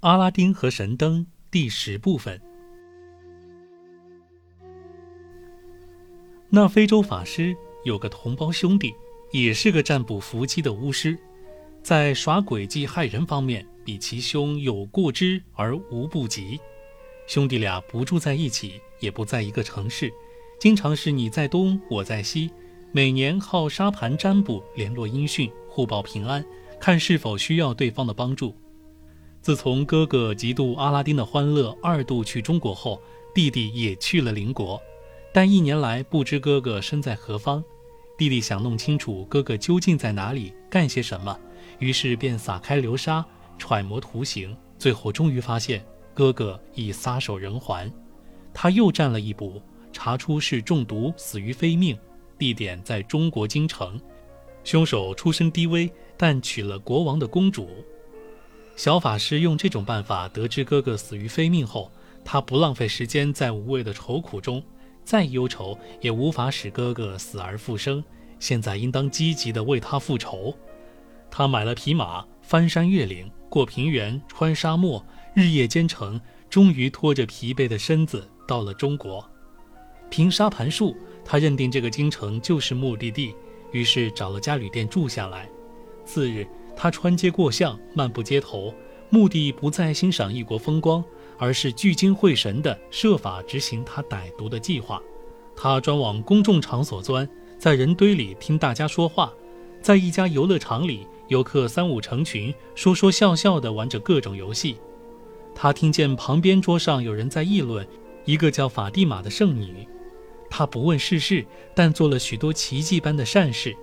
阿拉丁和神灯》第十部分。那非洲法师有个同胞兄弟，也是个占卜伏击的巫师，在耍诡计害人方面比其兄有过之而无不及。兄弟俩不住在一起，也不在一个城市，经常是你在东，我在西。每年靠沙盘占卜联络音讯，互报平安，看是否需要对方的帮助。自从哥哥嫉妒阿拉丁的欢乐，二度去中国后，弟弟也去了邻国，但一年来不知哥哥身在何方。弟弟想弄清楚哥哥究竟在哪里，干些什么，于是便撒开流沙，揣摩图形，最后终于发现哥哥已撒手人寰。他又占了一卜，查出是中毒，死于非命。地点在中国京城，凶手出身低微，但娶了国王的公主。小法师用这种办法得知哥哥死于非命后，他不浪费时间在无谓的愁苦中，再忧愁也无法使哥哥死而复生。现在应当积极地为他复仇。他买了匹马，翻山越岭，过平原，穿沙漠，日夜兼程，终于拖着疲惫的身子到了中国。凭沙盘术。他认定这个京城就是目的地，于是找了家旅店住下来。次日，他穿街过巷，漫步街头，目的不再欣赏异国风光，而是聚精会神地设法执行他歹毒的计划。他专往公众场所钻，在人堆里听大家说话，在一家游乐场里，游客三五成群，说说笑笑地玩着各种游戏。他听见旁边桌上有人在议论一个叫法蒂玛的圣女。他不问世事，但做了许多奇迹般的善事。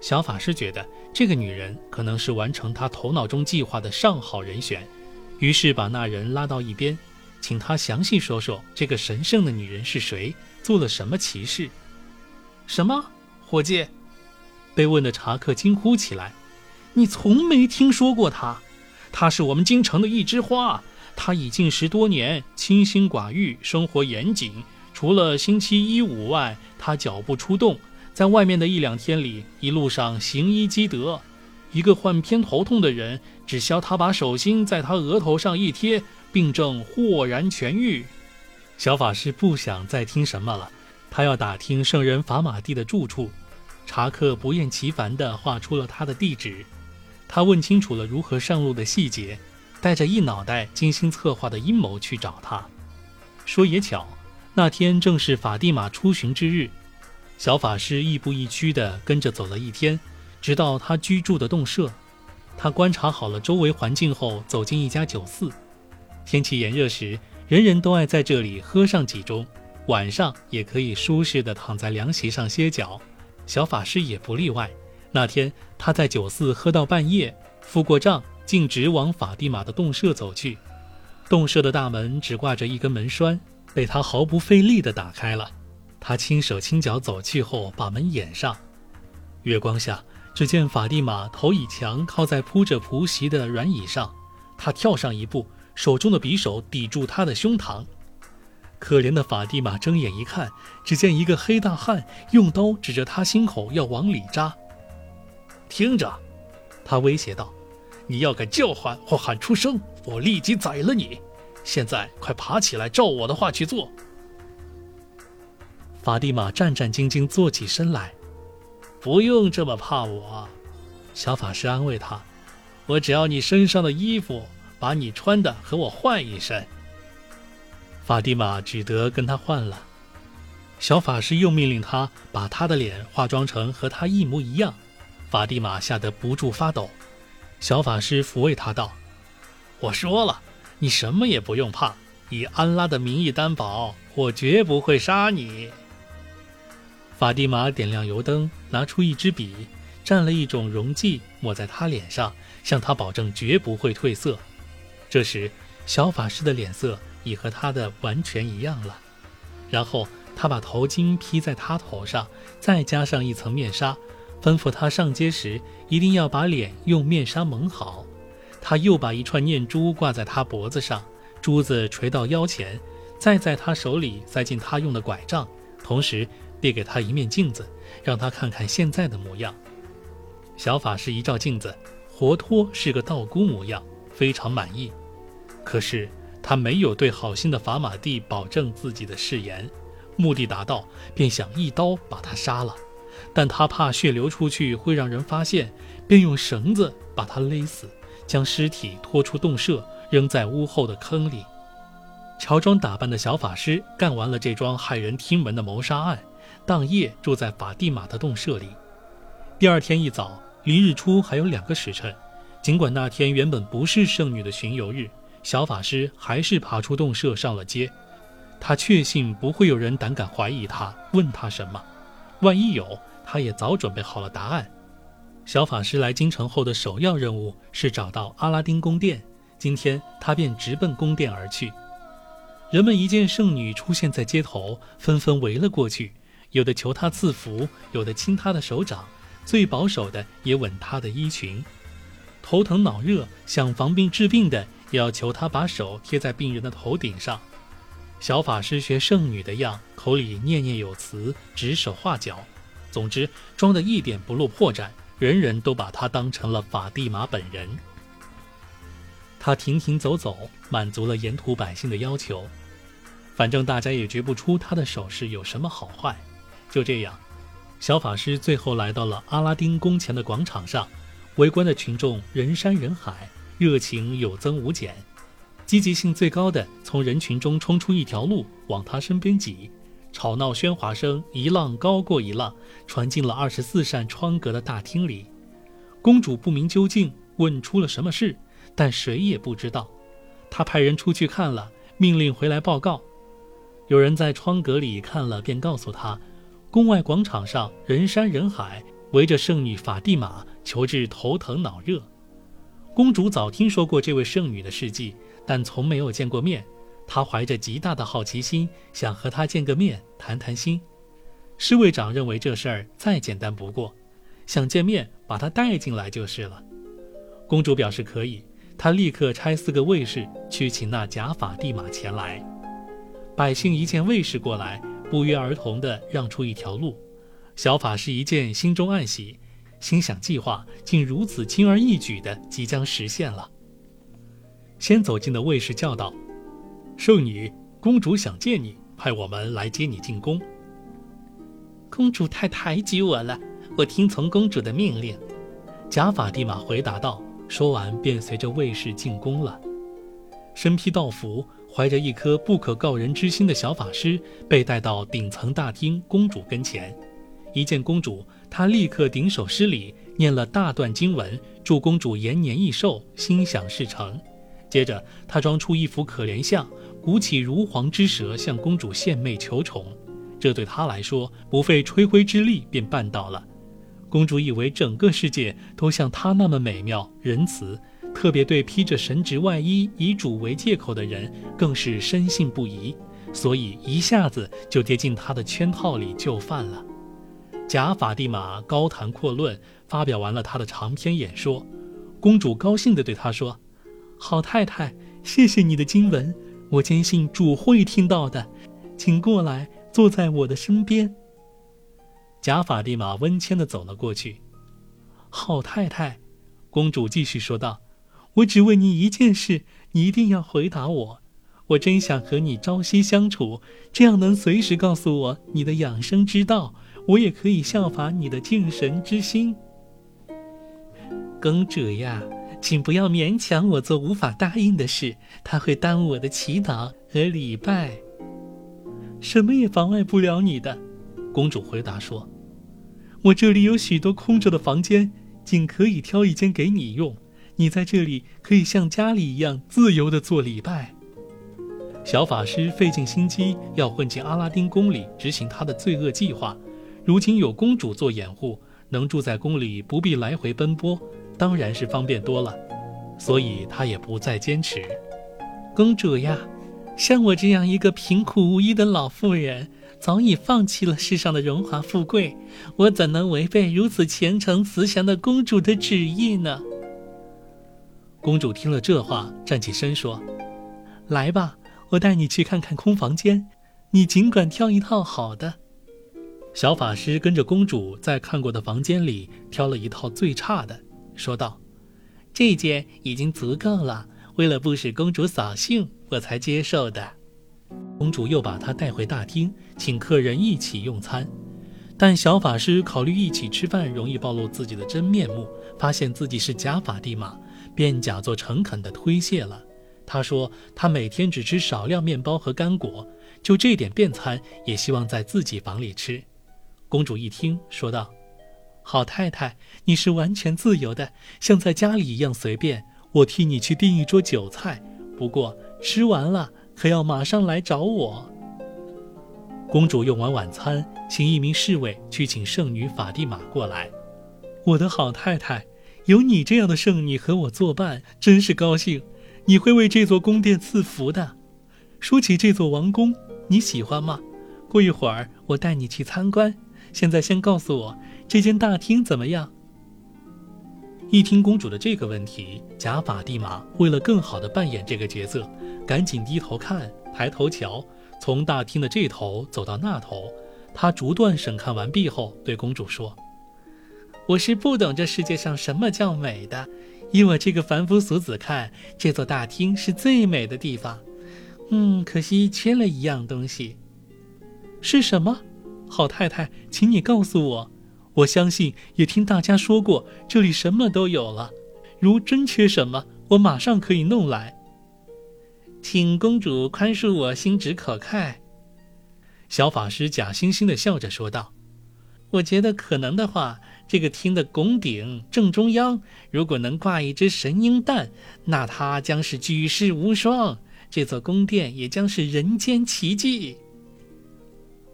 小法师觉得这个女人可能是完成他头脑中计划的上好人选，于是把那人拉到一边，请他详细说说这个神圣的女人是谁，做了什么奇事。什么，伙计？被问的茶客惊呼起来：“你从没听说过她？她是我们京城的一枝花。她已经十多年，清心寡欲，生活严谨。”除了星期一五外，她脚步出动，在外面的一两天里，一路上行医积德。一个患偏头痛的人，只需要他把手心在他额头上一贴，病症豁然痊愈。小法师不想再听什么了，他要打听圣人法马蒂的住处。查克不厌其烦地画出了他的地址。他问清楚了如何上路的细节，带着一脑袋精心策划的阴谋去找他。说也巧。那天正是法蒂玛出巡之日，小法师亦步亦趋地跟着走了一天，直到他居住的洞舍。他观察好了周围环境后，走进一家酒肆。天气炎热时，人人都爱在这里喝上几盅，晚上也可以舒适地躺在凉席上歇脚。小法师也不例外。那天他在酒肆喝到半夜，付过账，径直往法蒂玛的洞舍走去。洞舍的大门只挂着一根门栓。被他毫不费力地打开了。他轻手轻脚走去后，把门掩上。月光下，只见法蒂玛头倚墙，靠在铺着蒲席的软椅上。他跳上一步，手中的匕首抵住他的胸膛。可怜的法蒂玛睁眼一看，只见一个黑大汉用刀指着他心口要往里扎。听着，他威胁道：“你要敢叫唤或喊出声，我立即宰了你。”现在快爬起来，照我的话去做。法蒂玛战战兢兢坐起身来，不用这么怕我。小法师安慰他：“我只要你身上的衣服，把你穿的和我换一身。”法蒂玛只得跟他换了。小法师又命令他把他的脸化妆成和他一模一样。法蒂玛吓得不住发抖。小法师抚慰他道：“我说了。”你什么也不用怕，以安拉的名义担保，我绝不会杀你。法蒂玛点亮油灯，拿出一支笔，蘸了一种溶剂，抹在他脸上，向他保证绝不会褪色。这时，小法师的脸色已和他的完全一样了。然后，他把头巾披在他头上，再加上一层面纱，吩咐他上街时一定要把脸用面纱蒙好。他又把一串念珠挂在他脖子上，珠子垂到腰前，再在他手里塞进他用的拐杖，同时递给他一面镜子，让他看看现在的模样。小法师一照镜子，活脱是个道姑模样，非常满意。可是他没有对好心的法马蒂保证自己的誓言，目的达到，便想一刀把他杀了。但他怕血流出去会让人发现，便用绳子把他勒死，将尸体拖出洞舍，扔在屋后的坑里。乔装打扮的小法师干完了这桩骇人听闻的谋杀案，当夜住在法蒂玛的洞舍里。第二天一早，离日出还有两个时辰，尽管那天原本不是圣女的巡游日，小法师还是爬出洞舍上了街。他确信不会有人胆敢怀疑他，问他什么。万一有，他也早准备好了答案。小法师来京城后的首要任务是找到阿拉丁宫殿，今天他便直奔宫殿而去。人们一见圣女出现在街头，纷纷围了过去，有的求他赐福，有的亲他的手掌，最保守的也吻他的衣裙。头疼脑热想防病治病的，也要求他把手贴在病人的头顶上。小法师学圣女的样，口里念念有词，指手画脚。总之，装得一点不露破绽，人人都把他当成了法蒂玛本人。他停停走走，满足了沿途百姓的要求。反正大家也觉不出他的手势有什么好坏。就这样，小法师最后来到了阿拉丁宫前的广场上，围观的群众人山人海，热情有增无减。积极性最高的从人群中冲出一条路，往他身边挤。吵闹喧哗声一浪高过一浪，传进了二十四扇窗格的大厅里。公主不明究竟，问出了什么事，但谁也不知道。她派人出去看了，命令回来报告。有人在窗格里看了，便告诉她，宫外广场上人山人海，围着圣女法蒂玛求治头疼脑热。公主早听说过这位圣女的事迹，但从没有见过面。她怀着极大的好奇心，想和她见个面，谈谈心。侍卫长认为这事儿再简单不过，想见面，把她带进来就是了。公主表示可以，她立刻差四个卫士去请那假法蒂玛前来。百姓一见卫士过来，不约而同地让出一条路。小法师一见，心中暗喜，心想计划竟如此轻而易举地即将实现了。先走近的卫士叫道。圣女，公主想见你，派我们来接你进宫。公主太抬举我了，我听从公主的命令。贾法蒂玛回答道。说完，便随着卫士进宫了。身披道服、怀着一颗不可告人之心的小法师被带到顶层大厅公主跟前。一见公主，他立刻顶首施礼，念了大段经文，祝公主延年益寿，心想事成。接着，他装出一副可怜相。鼓起如簧之舌向公主献媚求宠，这对他来说不费吹灰之力便办到了。公主以为整个世界都像她那么美妙仁慈，特别对披着神职外衣以主为借口的人更是深信不疑，所以一下子就跌进他的圈套里就范了。假法蒂玛高谈阔论，发表完了他的长篇演说，公主高兴地对他说：“好太太，谢谢你的经文。”我坚信主会听到的，请过来坐在我的身边。贾法蒂玛温谦地走了过去。好太太，公主继续说道：“我只问你一件事，你一定要回答我。我真想和你朝夕相处，这样能随时告诉我你的养生之道，我也可以效法你的敬神之心。”公主呀。请不要勉强我做无法答应的事，它会耽误我的祈祷和礼拜。什么也妨碍不了你的，公主回答说：“我这里有许多空着的房间，仅可以挑一间给你用。你在这里可以像家里一样自由地做礼拜。”小法师费尽心机要混进阿拉丁宫里执行他的罪恶计划，如今有公主做掩护，能住在宫里，不必来回奔波。当然是方便多了，所以他也不再坚持。公主呀，像我这样一个贫苦无依的老妇人，早已放弃了世上的荣华富贵，我怎能违背如此虔诚慈祥的公主的旨意呢？公主听了这话，站起身说：“来吧，我带你去看看空房间，你尽管挑一套好的。”小法师跟着公主在看过的房间里挑了一套最差的。说道：“这间已经足够了，为了不使公主扫兴，我才接受的。公主又把他带回大厅，请客人一起用餐。但小法师考虑一起吃饭容易暴露自己的真面目，发现自己是假法蒂玛，便假作诚恳地推卸了。他说他每天只吃少量面包和干果，就这点便餐也希望在自己房里吃。公主一听，说道：“好太太，你是完全自由的，像在家里一样随便。我替你去订一桌酒菜，不过吃完了可要马上来找我。”公主用完晚餐，请一名侍卫去请圣女法蒂玛过来。我的好太太，有你这样的圣女和我作伴，真是高兴。你会为这座宫殿赐福的。说起这座王宫，你喜欢吗？过一会儿我带你去参观。现在先告诉我，这间大厅怎么样？一听公主的这个问题，贾法蒂玛为了更好地扮演这个角色，赶紧低头看，抬头瞧。从大厅的这头走到那头，他逐段审看完毕后，对公主说：“我是不懂这世界上什么叫美的。以我这个凡夫俗子看，这座大厅是最美的地方。嗯，可惜缺了一样东西。是什么？好太太，请你告诉我。我相信，也听大家说过，这里什么都有了。如真缺什么，我马上可以弄来。”请公主宽恕我心直口快。”小法师假惺惺地笑着说道，“我觉得可能的话，这个厅的拱顶正中央，如果能挂一只神鹰蛋，那它将是举世无双，这座宫殿也将是人间奇迹。”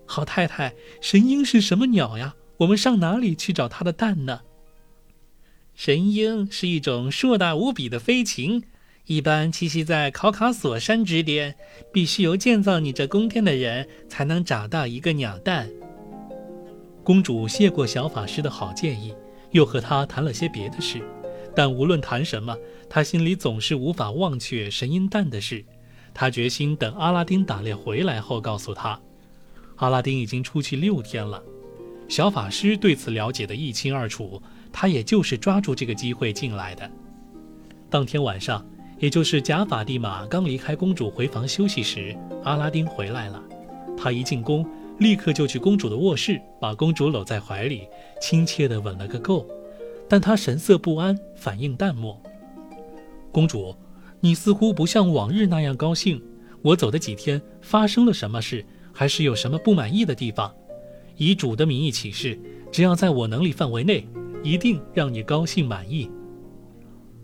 好太太，神鹰是什么鸟呀？我们上哪里去找它的蛋呢？神鹰是一种硕大无比的飞禽。一般栖息在考卡索山之巅，必须由建造你这宫殿的人才能找到一个鸟蛋。公主谢过小法师的好建议，又和他谈了些别的事，但无论谈什么，她心里总是无法忘却神鹰蛋的事。她决心等阿拉丁打猎回来后告诉他。阿拉丁已经出去六天了，小法师对此了解得一清二楚，他也就是抓住这个机会进来的。当天晚上。也就是贾法蒂玛刚离开公主回房休息时，阿拉丁回来了。他一进宫，立刻就去公主的卧室，把公主搂在怀里，亲切地吻了个够。但他神色不安，反应淡漠。公主，你似乎不像往日那样高兴。我走的几天，发生了什么事？还是有什么不满意的地方？以主的名义起誓，只要在我能力范围内，一定让你高兴满意。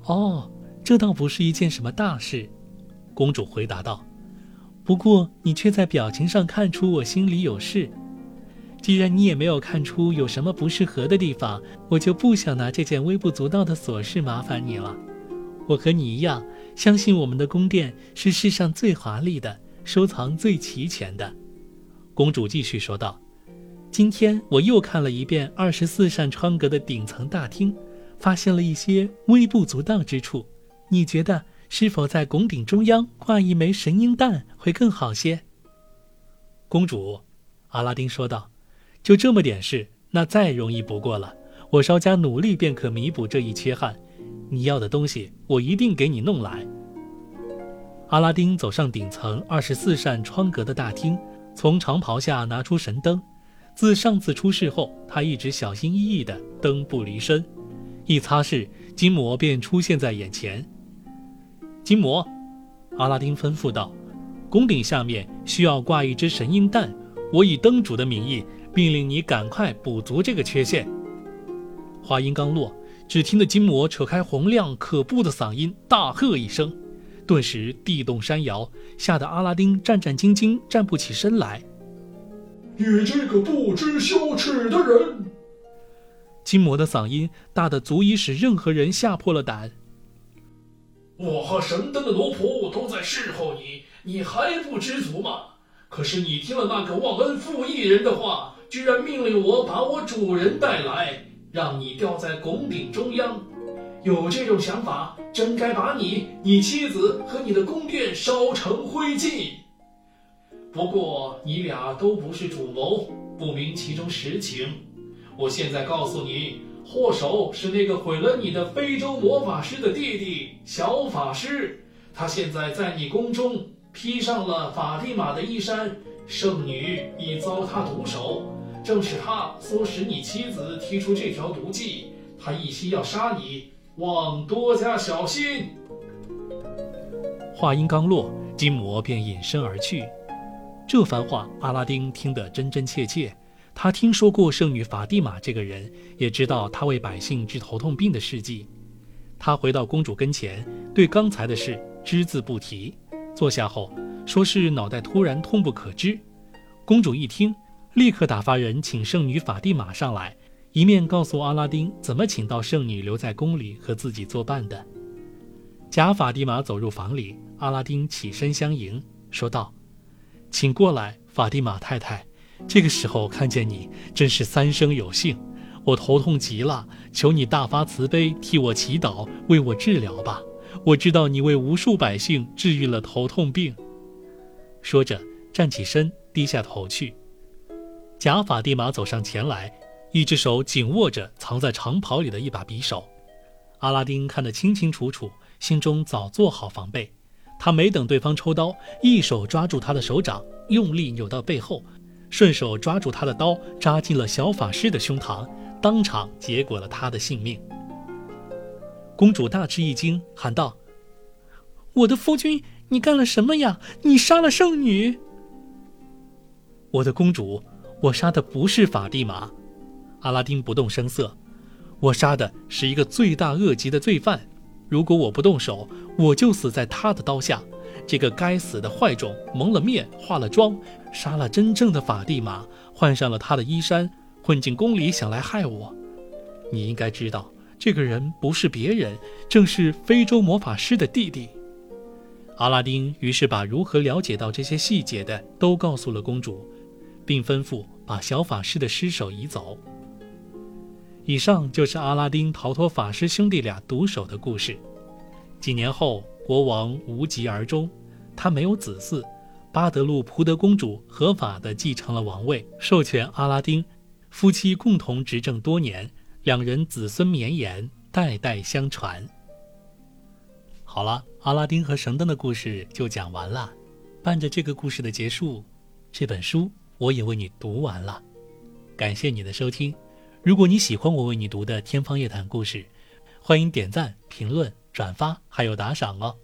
哦。这倒不是一件什么大事，公主回答道。不过你却在表情上看出我心里有事。既然你也没有看出有什么不适合的地方，我就不想拿这件微不足道的琐事麻烦你了。我和你一样，相信我们的宫殿是世上最华丽的，收藏最齐全的。公主继续说道：“今天我又看了一遍二十四扇窗格的顶层大厅，发现了一些微不足道之处。”你觉得是否在拱顶中央挂一枚神鹰蛋会更好些？公主，阿拉丁说道：“就这么点事，那再容易不过了。我稍加努力便可弥补这一缺憾。你要的东西，我一定给你弄来。”阿拉丁走上顶层二十四扇窗格的大厅，从长袍下拿出神灯。自上次出事后，他一直小心翼翼的灯不离身，一擦拭，金魔便出现在眼前。金魔，阿拉丁吩咐道：“宫顶下面需要挂一只神鹰蛋，我以灯主的名义命令你赶快补足这个缺陷。”话音刚落，只听得金魔扯开洪亮可怖的嗓音，大喝一声，顿时地动山摇，吓得阿拉丁战战兢兢，站不起身来。你这个不知羞耻的人！金魔的嗓音大得足以使任何人吓破了胆。我和神灯的奴仆都在侍候你，你还不知足吗？可是你听了那个忘恩负义人的话，居然命令我把我主人带来，让你吊在拱顶中央。有这种想法，真该把你、你妻子和你的宫殿烧成灰烬。不过你俩都不是主谋，不明其中实情。我现在告诉你。祸首是那个毁了你的非洲魔法师的弟弟小法师，他现在在你宫中披上了法蒂玛的衣衫，圣女已遭他毒手，正是他唆使你妻子提出这条毒计。他一心要杀你，望多加小心。话音刚落，金魔便隐身而去。这番话，阿拉丁听得真真切切。他听说过圣女法蒂玛这个人，也知道她为百姓治头痛病的事迹。他回到公主跟前，对刚才的事只字不提。坐下后，说是脑袋突然痛不可支。公主一听，立刻打发人请圣女法蒂玛上来，一面告诉阿拉丁怎么请到圣女留在宫里和自己作伴的。假法蒂玛走入房里，阿拉丁起身相迎，说道：“请过来，法蒂玛太太。”这个时候看见你，真是三生有幸。我头痛极了，求你大发慈悲，替我祈祷，为我治疗吧。我知道你为无数百姓治愈了头痛病。说着，站起身，低下头去。贾法蒂玛走上前来，一只手紧握着藏在长袍里的一把匕首。阿拉丁看得清清楚楚，心中早做好防备。他没等对方抽刀，一手抓住他的手掌，用力扭到背后。顺手抓住他的刀，扎进了小法师的胸膛，当场结果了他的性命。公主大吃一惊，喊道：“我的夫君，你干了什么呀？你杀了圣女！”我的公主，我杀的不是法蒂玛。阿拉丁不动声色：“我杀的是一个罪大恶极的罪犯。如果我不动手，我就死在他的刀下。”这个该死的坏种蒙了面，化了妆，杀了真正的法蒂玛，换上了他的衣衫，混进宫里想来害我。你应该知道，这个人不是别人，正是非洲魔法师的弟弟。阿拉丁于是把如何了解到这些细节的都告诉了公主，并吩咐把小法师的尸首移走。以上就是阿拉丁逃脱法师兄弟俩毒手的故事。几年后。国王无疾而终，他没有子嗣。巴德路普德公主合法的继承了王位，授权阿拉丁，夫妻共同执政多年，两人子孙绵延，代代相传。好了，阿拉丁和神灯的故事就讲完了。伴着这个故事的结束，这本书我也为你读完了。感谢你的收听。如果你喜欢我为你读的《天方夜谭》故事，欢迎点赞、评论。转发还有打赏哦，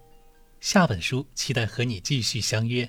下本书期待和你继续相约。